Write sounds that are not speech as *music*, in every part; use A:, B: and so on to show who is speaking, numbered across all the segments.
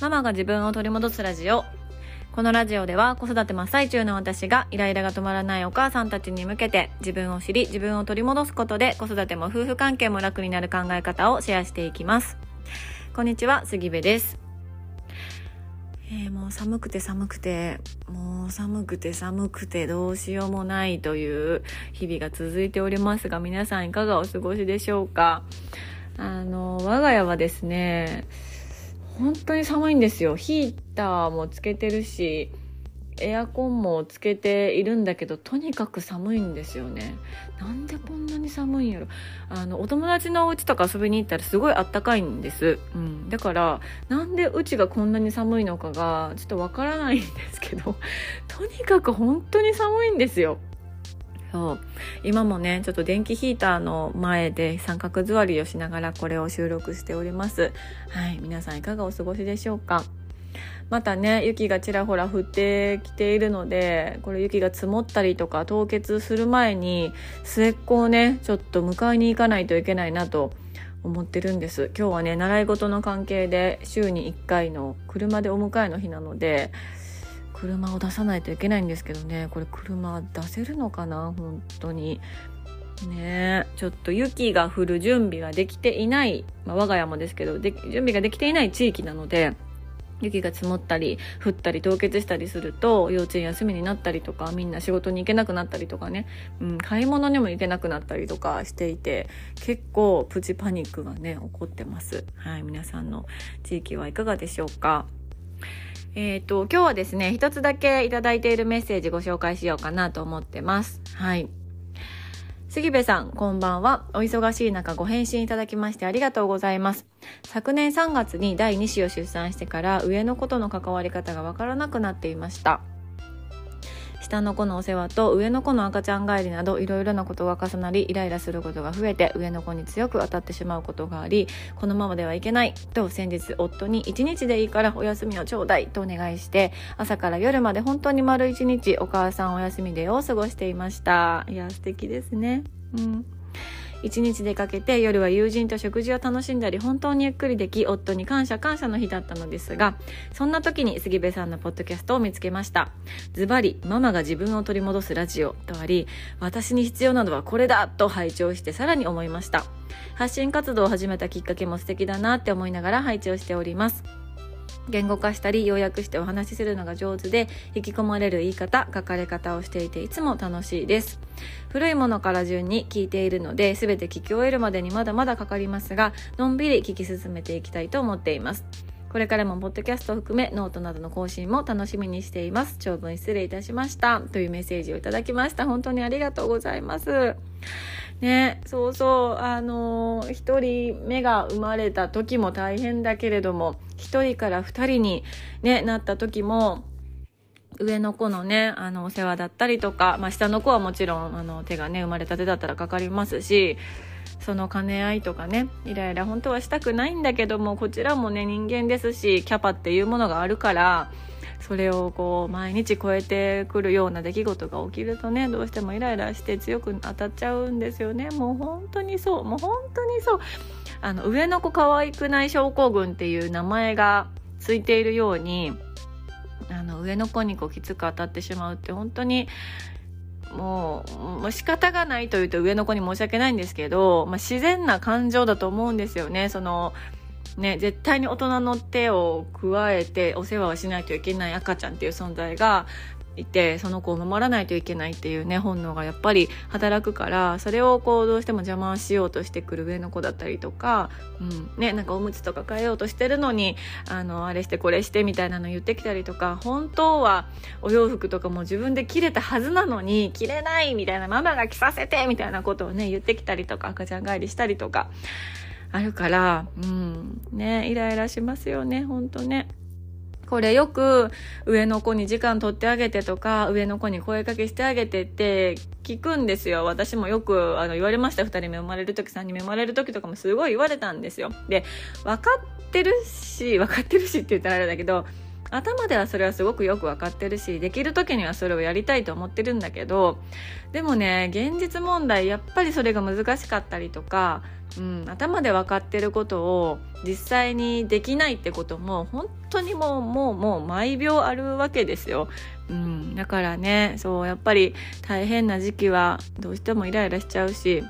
A: ママが自分を取り戻すラジオ。このラジオでは子育て真っ最中の私がイライラが止まらないお母さんたちに向けて自分を知り自分を取り戻すことで子育ても夫婦関係も楽になる考え方をシェアしていきます。こんにちは、杉部です。えー、もう寒くて寒くて、もう寒くて寒くてどうしようもないという日々が続いておりますが、皆さんいかがお過ごしでしょうか？あの、我が家はですね、本当に寒いんですよ。ヒーターもつけてるし、エアコンもつけているんだけどとにかく寒いんですよね。なんでこんなに寒いんやろ。あのお友達のお家とか遊びに行ったらすごいあったかいんです、うん、だからなんでうちがこんなに寒いのかがちょっとわからないんですけどとにかく本当に寒いんですよ。そう。今もねちょっと電気ヒーターの前で三角座りをしながらこれを収録しております。はい皆さんいかがお過ごしでしょうか？またね雪がちらほら降ってきているのでこれ雪が積もったりとか凍結する前に末っ子をねちょっと迎えに行かないといけないなと思ってるんです。今日はね習い事の関係で週に1回の車でお迎えの日なので車を出さないといけないんですけどね。これ車出せるのかな？本当に。ねちょっと雪が降る準備ができていない、まあ、我が家もですけど準備ができていない地域なので雪が積もったり降ったり凍結したりすると幼稚園休みになったりとかみんな仕事に行けなくなったりとかね、うん、買い物にも行けなくなったりとかしていて結構プチパニックがね起こってます。はい皆さんの地域はいかがでしょうか？えっ、ー、と、今日はですね、一つだけいただいているメッセージご紹介しようかなと思ってます。はい。杉部さん、こんばんは。お忙しい中ご返信いただきましてありがとうございます。昨年3月に第2子を出産してから上の子との関わり方がわからなくなっていました。下の子のお世話と上の子の赤ちゃん帰りなどいろいろなことが重なりイライラすることが増えて上の子に強く当たってしまうことがありこのままではいけない。と先日夫に1日でいいからお休みをちょうだいとお願いして朝から夜まで本当に丸1日お母さんお休みでを過ごしていました。いや素敵ですね。うん。一日出かけて夜は友人と食事を楽しんだり本当にゆっくりでき夫に感謝感謝の日だったのですがそんな時に杉部さんのポッドキャストを見つけました。ズバリママが自分を取り戻すラジオとあり私に必要なのはこれだと拝聴してさらに思いました。発信活動を始めたきっかけも素敵だなって思いながら拝聴しております。言語化したり要約してお話しするのが上手で引き込まれる言い方書かれ方をしていていつも楽しいです。古いものから順に聞いているので全て聞き終えるまでにまだまだかかりますがのんびり聞き進めていきたいと思っています。これからもポッドキャストを含めノートなどの更新も楽しみにしています。長文失礼いたしました。というメッセージをいただきました。本当にありがとうございます。ね、そうそう、あのー、一人目が生まれた時も大変だけれども、一人から二人に、ね、なった時も、上の子のね、あの、お世話だったりとか、まあ、下の子はもちろん、あの、手がね、生まれたてだったらかかりますし、その兼ね合いとかね、イライラ本当はしたくないんだけども、こちらもね、人間ですし、キャパっていうものがあるから、それをこう毎日超えてくるような出来事が起きるとねどうしてもイライラして強く当たっちゃうんですよね。もう本当にそう。もう本当にそう。あの上の子可愛くない症候群っていう名前がついているようにあの上の子にこうきつく当たってしまうって本当にもう、もう仕方がないというと上の子に申し訳ないんですけど、まあ、自然な感情だと思うんですよね。その、ね、絶対に大人の手を加えてお世話をしないといけない赤ちゃんっていう存在がいてその子を守らないといけないっていうね本能がやっぱり働くからそれをこうどうしても邪魔しようとしてくる上の子だったりとか、うんね、なんかおむつとか変えようとしてるのにあのあれしてこれしてみたいなの言ってきたりとか本当はお洋服とかも自分で着れたはずなのに着れないみたいなママが着させてみたいなことをね言ってきたりとか赤ちゃん帰りしたりとか。あるから、うん、ね、イライラしますよね、ほんとね。これよく上の子に時間取ってあげてとか、上の子に声かけしてあげてって聞くんですよ。私もよくあの言われました。2人目生まれる時、三人目生まれる時とかもすごい言われたんですよ。で、分かってるし、分かってるしって言ったらあれだけど、頭ではそれはすごくよく分かってるしできる時にはそれをやりたいと思ってるんだけどでもね現実問題やっぱりそれが難しかったりとか、うん、頭で分かってることを実際にできないってことも本当にもうもうもう毎秒あるわけですよ。うん、だからねそうやっぱり大変な時期はどうしてもイライラしちゃうし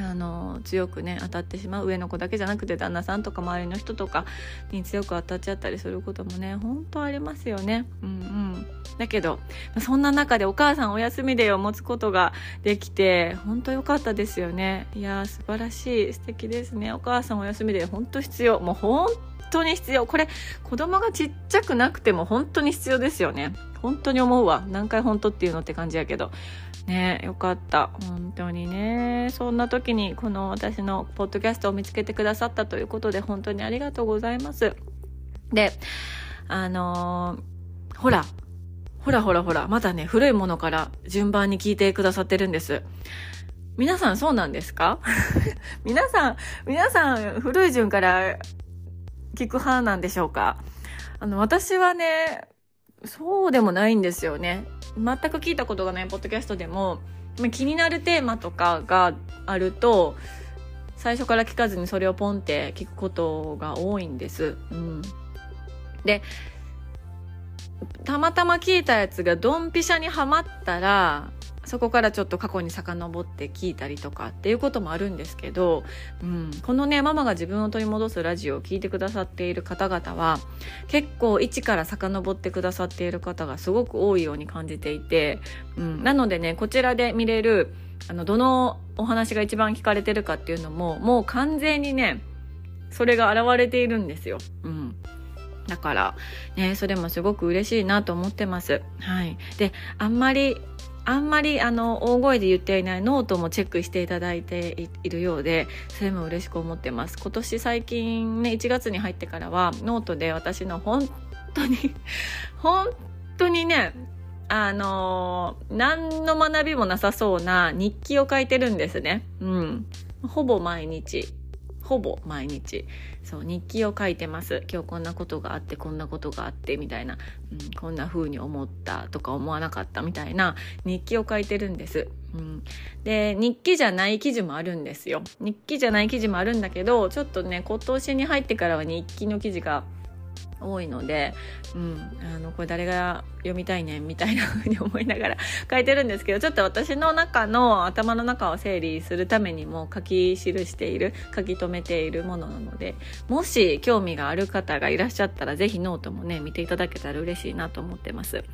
A: あの強くね当たってしまう上の子だけじゃなくて旦那さんとか周りの人とかに強く当たっちゃったりすることもね本当ありますよね。うんうん。だけどそんな中でお母さんお休みデーを持つことができて本当良かったですよね。いや素晴らしい素敵ですね。お母さんお休みデー本当必要。もう本当に必要。これ子供がちっちゃくなくても本当に必要ですよね。本当に思うわ。何回本当っていうのって感じやけど。ねよかった。本当にね。そんな時にこの私のポッドキャストを見つけてくださったということで本当にありがとうございます。であのー、ほらほらほらほらまたね古いものから順番に聞いてくださってるんです。皆さんそうなんですか？*laughs* 皆さん、皆さん古い順から聞く派なんでしょうか？あの、私はね、そうでもないんですよね。全く聞いたことがないポッドキャストでも気になるテーマとかがあると最初から聞かずにそれをポンって聞くことが多いんです。うん、でたまたま聞いたやつがドンピシャにはまったらそこからちょっと過去に遡って聞いたりとかっていうこともあるんですけど、うん、このねママが自分を取り戻すラジオを聞いてくださっている方々は結構一から遡ってくださっている方がすごく多いように感じていて、うん、なのでねこちらで見れるあのどのお話が一番聞かれてるかっていうのももう完全にねそれが現れているんですよ。うんだから、ね、それもすごく嬉しいなと思ってます。はい。で、あんまりあんまりあの大声で言っていないノートもチェックしていただいているようでそれも嬉しく思ってます。今年最近ね1月に入ってからはノートで私の本当に *laughs* 本当にねあの何の学びもなさそうな日記を書いてるんですね。うん。ほぼ毎日。ほぼ毎日。そう日記を書いてます。今日こんなことがあってこんなことがあってみたいな、うん、こんな風に思ったとか思わなかったみたいな。日記を書いてるんです、うん、で日記じゃない記事もあるんですよ。日記じゃない記事もあるんだけどちょっとね今年に入ってからは日記の記事が多いので、うん、あのこれ誰が読みたいねんみたいな風に思いながら *laughs* 書いてるんですけどちょっと私の中の頭の中を整理するためにも書き記している書き留めているものなのでもし興味がある方がいらっしゃったら是非ノートもね見ていただけたら嬉しいなと思ってます。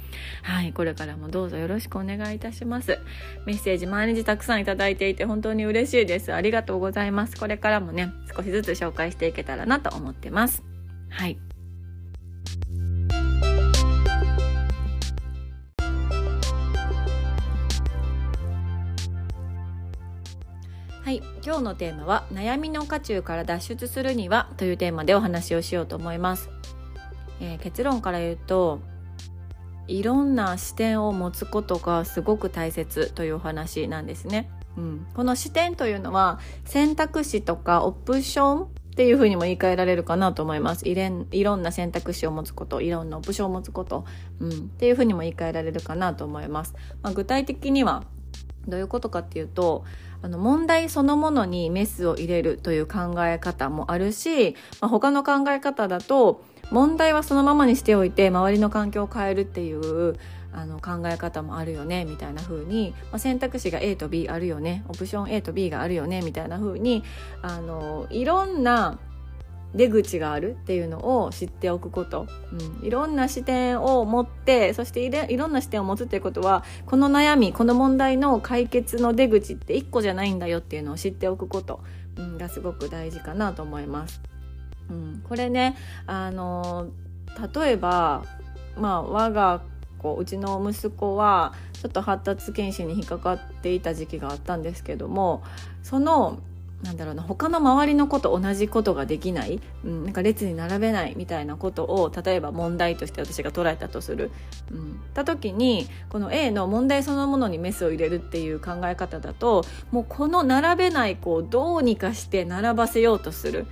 A: はいこれからもどうぞよろしくお願いいたします。メッセージ毎日たくさんいただいていて本当に嬉しいです。ありがとうございます。これからもね少しずつ紹介していけたらなと思ってます。はい。はい、今日のテーマは悩みの渦中から脱出するにはというテーマでお話をしようと思います、えー、結論から言うといろんな視点を持つことがすごく大切というお話なんですね、うん、この視点というのは選択肢とかオプションっていうふうにも言い換えられるかなと思います。いれんいろんな選択肢を持つこといろんなオプションを持つこと、うん、っていうふうにも言い換えられるかなと思います、まあ、具体的にはどういうことかっていうとあの問題そのものにメスを入れるという考え方もあるし、まあ、他の考え方だと問題はそのままにしておいて周りの環境を変えるっていうあの考え方もあるよねみたいな風に、まあ、選択肢が A と B あるよねオプション A と B があるよねみたいな風にあのいろんな出口があるっていうのを知っておくこと、うん、いろんな視点を持ってそしていろんな視点を持つっていうことはこの悩みこの問題の解決の出口って1個じゃないんだよっていうのを知っておくこと、うん、がすごく大事かなと思います。うん、これねあの例えば、まあ、我が子うちの息子はちょっと発達検診に引っかかっていた時期があったんですけどもそのなんだろうな他の周りの子と同じことができない、うん、なんか列に並べないみたいなことを例えば問題として私が捉えたとする、うん、た時にこの A の問題そのものにメスを入れるっていう考え方だともうこの並べない子をどうにかして並ばせようとする。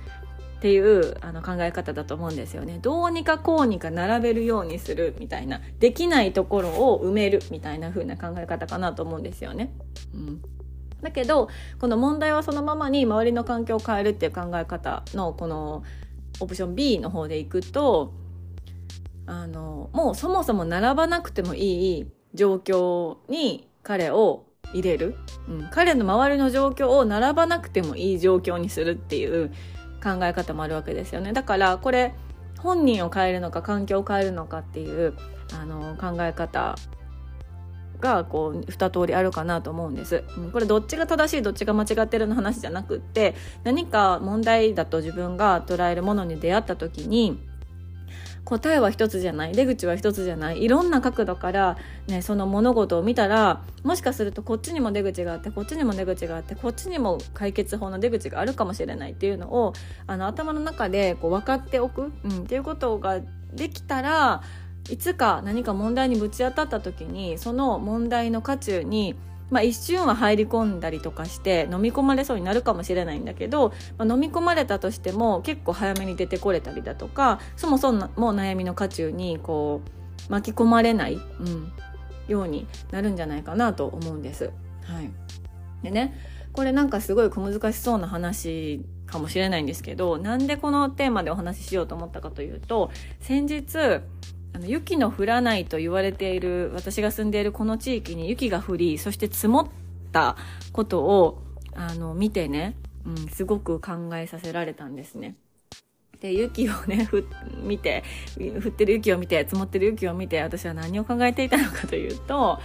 A: っていうあの考え方だと思うんですよね。どうにかこうにか並べるようにするみたいな、できないところを埋めるみたいな風な考え方かなと思うんですよね。うん。だけど、この問題はそのままに周りの環境を変えるっていう考え方のこのオプション B の方でいくと、あの、もうそもそも並ばなくてもいい状況に彼を入れる、うん、彼の周りの状況を並ばなくてもいい状況にするっていう考え方もあるわけですよね。だからこれ本人を変えるのか環境を変えるのかっていうあの考え方がこう二通りあるかなと思うんです、これどっちが正しいどっちが間違ってるの話じゃなくって何か問題だと自分が捉えるものに出会った時に答えは一つじゃない出口は一つじゃないいろんな角度から、ね、その物事を見たらもしかするとこっちにも出口があってこっちにも出口があってこっちにも解決法の出口があるかもしれないっていうのをあの頭の中でこう分かっておく、うん、っていうことができたらいつか何か問題にぶち当たった時にその問題の渦中にまあ、一瞬は入り込んだりとかして飲み込まれそうになるかもしれないんだけど、まあ、飲み込まれたとしても結構早めに出てこれたりだとかそもそも悩みの渦中にこう巻き込まれない、うん、ようになるんじゃないかなと思うんです。はい、でねこれなんかすごい小難しそうな話かもしれないんですけどなんでこのテーマでお話ししようと思ったかというと先日あの雪の降らないと言われている私が住んでいるこの地域に雪が降りそして積もったことをあの見てね、うん、すごく考えさせられたんですね。で雪をね *laughs* 見て降ってる雪を見て積もってる雪を見て私は何を考えていたのかというと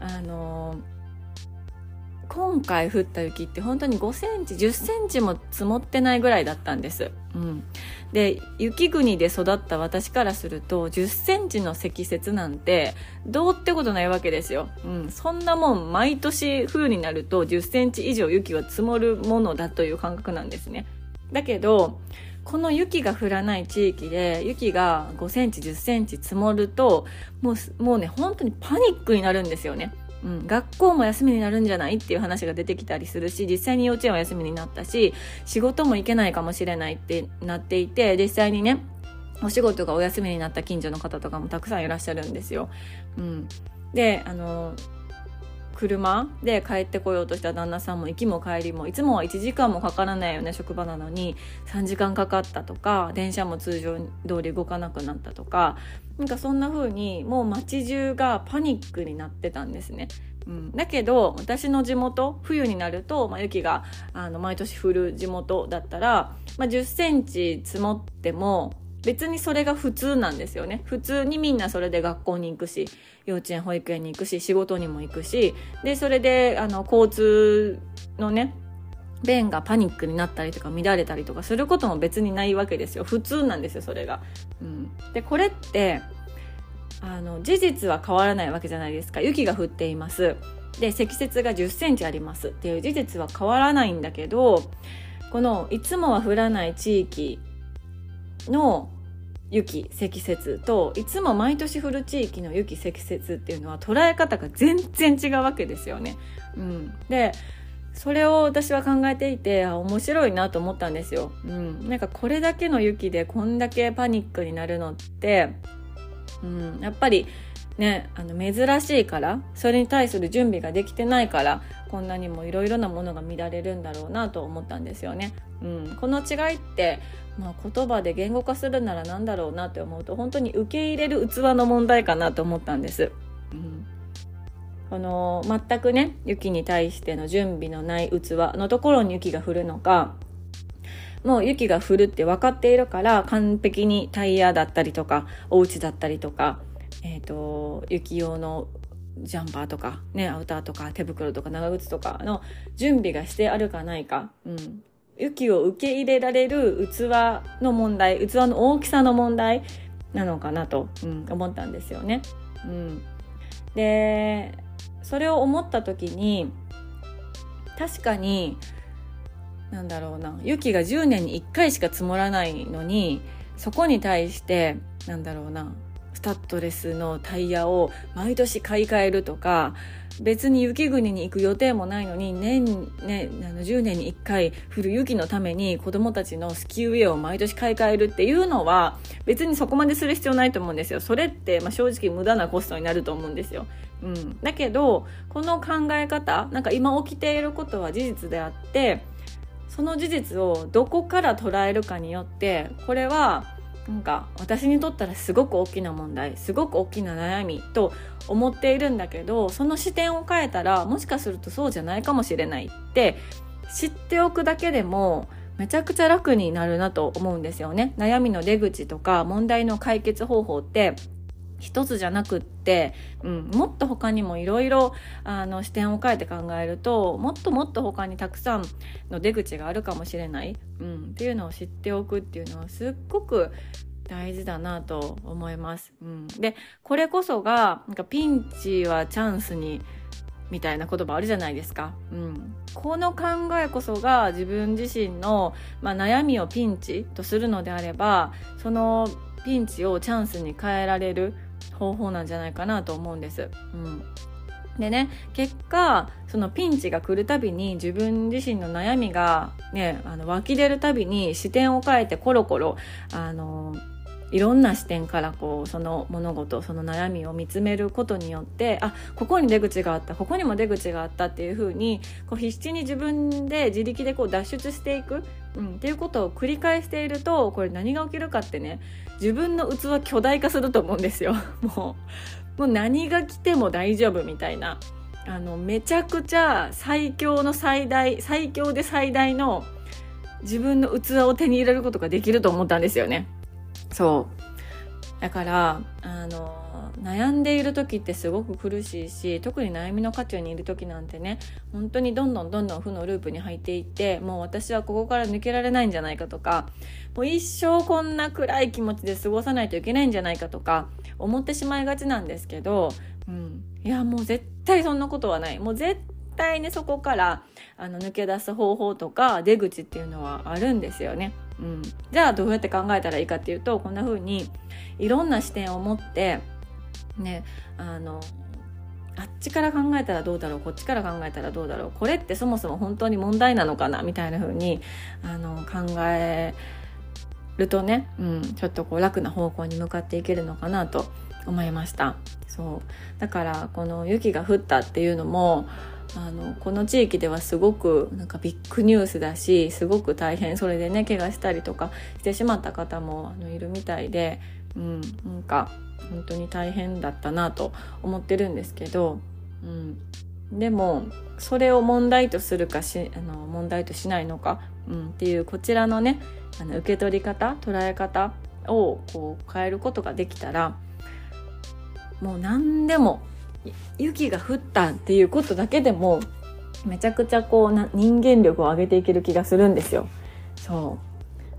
A: あの今回降った雪って本当に5センチ10センチも積もってないぐらいだったんです。うん、で雪国で育った私からすると10センチの積雪なんてどうってことないわけですよ。うん、そんなもん毎年冬になると10センチ以上雪は積もるものだという感覚なんですね。だけどこの雪が降らない地域で雪が5センチ10センチ積もるともうもうね本当にパニックになるんですよね。うん、学校も休みになるんじゃないっていう話が出てきたりするし実際に幼稚園は休みになったし仕事も行けないかもしれないってなっていて実際にねお仕事がお休みになった近所の方とかもたくさんいらっしゃるんですよ。うん、であの車で帰ってこようとした旦那さんも行きも帰りもいつもは1時間もかからないよね職場なのに3時間かかったとか電車も通常通り動かなくなったとかなんかそんな風にもう街中がパニックになってたんですね。うん、だけど私の地元冬になると、まあ、雪があの毎年降る地元だったら、まあ、1 0センチ積もっても別にそれが普通なんですよね。普通にみんなそれで学校に行くし幼稚園保育園に行くし仕事にも行くしでそれであの交通のね便がパニックになったりとか乱れたりとかすることも別にないわけですよ。普通なんですよそれが。うん、でこれってあの事実は変わらないわけじゃないですか。雪が降っています。で積雪が1 0センチありますっていう事実は変わらないんだけどこのいつもは降らない地域の雪積雪といつも毎年降る地域の雪積雪っていうのは捉え方が全然違うわけですよね。うん、でそれを私は考えていて面白いなと思ったんですよ。うん、なんかこれだけの雪でこんだけパニックになるのって、うん、やっぱりねあの珍しいからそれに対する準備ができてないからこんなにもいろいろなものが乱れるんだろうなと思ったんですよね。うん、この違いってまあ、言葉で言語化するなら何だろうなって思うと本当に受け入れる器の問題かなと思ったんです。うん、この全くね雪に対しての準備のない器のところに雪が降るのかもう雪が降るって分かっているから完璧にタイヤだったりとかお家だったりとか、えーと、雪用のジャンパーとか、ね、アウターとか手袋とか長靴とかの準備がしてあるかないか、うん、雪を受け入れられる器の問題器の大きさの問題なのかなと、うん、思ったんですよね。うん、でそれを思った時に確かになんだろうな雪が10年に1回しか積もらないのにそこに対してなんだろうなスタッドレスのタイヤを毎年買い替えるとか別に雪国に行く予定もないのに年、ね、あの10年に1回降る雪のために子供たちのスキーウェアを毎年買い替えるっていうのは別にそこまでする必要ないと思うんですよ。それって、まあ、正直無駄なコストになると思うんですよ、うん、だけどこの考え方なんか今起きていることは事実であってその事実をどこから捉えるかによってこれはなんか私にとったらすごく大きな問題すごく大きな悩みと思っているんだけどその視点を変えたらもしかするとそうじゃないかもしれないって知っておくだけでもめちゃくちゃ楽になるなと思うんですよね。悩みの出口とか問題の解決方法って一つじゃなくって、うん、もっと他にもいろいろ視点を変えて考えるともっともっと他にたくさんの出口があるかもしれない、うん、っていうのを知っておくっていうのはすっごく大事だなと思います。うん、でこれこそがなんかピンチはチャンスにみたいな言葉あるじゃないですか。うん、この考えこそが自分自身の、まあ、悩みをピンチとするのであればそのピンチをチャンスに変えられる方法なんじゃないかなと思うんです。うんでね結果そのピンチが来るたびに自分自身の悩みがねあの湧き出るたびに視点を変えてコロコロあのいろんな視点からこうその物事その悩みを見つめることによってあここに出口があったここにも出口があったっていうふうにこう必死に自分で自力でこう脱出していく、うん、っていうことを繰り返しているとこれ何が起きるかってね自分の器巨大化すると思うんですよ。*laughs* もうもう何が来ても大丈夫みたいなあのめちゃくちゃ最強の最大最強で最大の自分の器を手に入れることができると思ったんですよね。そうだからあの悩んでいる時ってすごく苦しいし特に悩みの渦中にいる時なんてね本当にどんどんどんどん負のループに入っていってもう私はここから抜けられないんじゃないかとかもう一生こんな暗い気持ちで過ごさないといけないんじゃないかとか思ってしまいがちなんですけど、うん、いやもう絶対そんなことはないもう絶対にそこからあの抜け出す方法とか出口っていうのはあるんですよね。うん、じゃあどうやって考えたらいいかっていうとこんな風にいろんな視点を持ってねあのあっちから考えたらどうだろうこっちから考えたらどうだろうこれってそもそも本当に問題なのかなみたいな風にあの考えるとね、うん、ちょっとこう楽な方向に向かっていけるのかなと思いました。そう。だからこの雪が降ったっていうのもあのこの地域ではすごくなんかビッグニュースだしすごく大変それでね怪我したりとかしてしまった方もあのいるみたいで、うん、なんか本当に大変だったなと思ってるんですけど、うん、でもそれを問題とするかしあの問題としないのか、うん、っていうこちらのねあの受け取り方捉え方をこう変えることができたらもう何でも雪が降ったっていうことだけでもめちゃくちゃこうな人間力を上げていける気がするんですよ。そ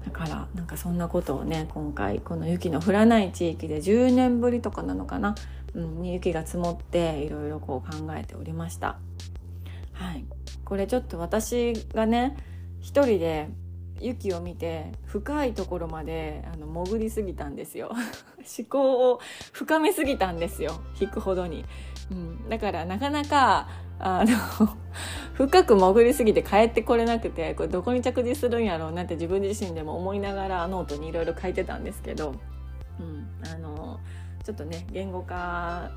A: うだからなんかそんなことをね今回この雪の降らない地域で10年ぶりとかなのかな、うん、雪が積もっていろいろこう考えておりました。はい、これちょっと私がね一人で雪を見て深いところまであの潜りすぎたんですよ。*laughs* 思考を深めすぎたんですよ。引くほどに、うん、だからなかなかあの *laughs* 深く潜りすぎて帰ってこれなくてこれどこに着地するんやろうなって自分自身でも思いながらノートにいろいろ書いてたんですけど、うん、あのちょっとね言語化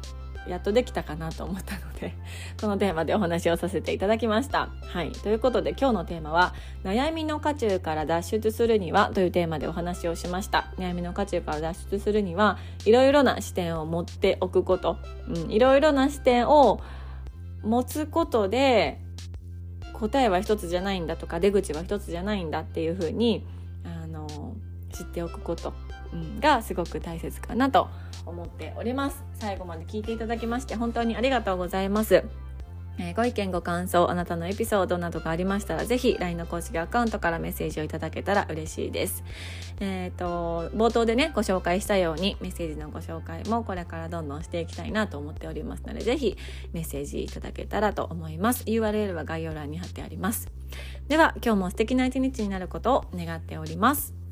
A: やっとできたかなと思ったので、*laughs* このテーマでお話をさせていただきました。はい。ということで今日のテーマは、悩みの渦中から脱出するにはというテーマでお話をしました。悩みの渦中から脱出するには、いろいろな視点を持っておくこと、うん、いろいろな視点を持つことで、答えは一つじゃないんだとか、出口は一つじゃないんだっていうふうに、あの、知っておくこと、がすごく大切かなと思っております。最後まで聞いていただきまして本当にありがとうございます。えー、ご意見ご感想あなたのエピソードなどがありましたらぜひ LINE の公式アカウントからメッセージをいただけたら嬉しいです。えっ、ー、と冒頭でねご紹介したようにメッセージのご紹介もこれからどんどんしていきたいなと思っておりますのでぜひメッセージいただけたらと思います。URL は概要欄に貼ってあります。では今日も素敵な一日になることを願っております。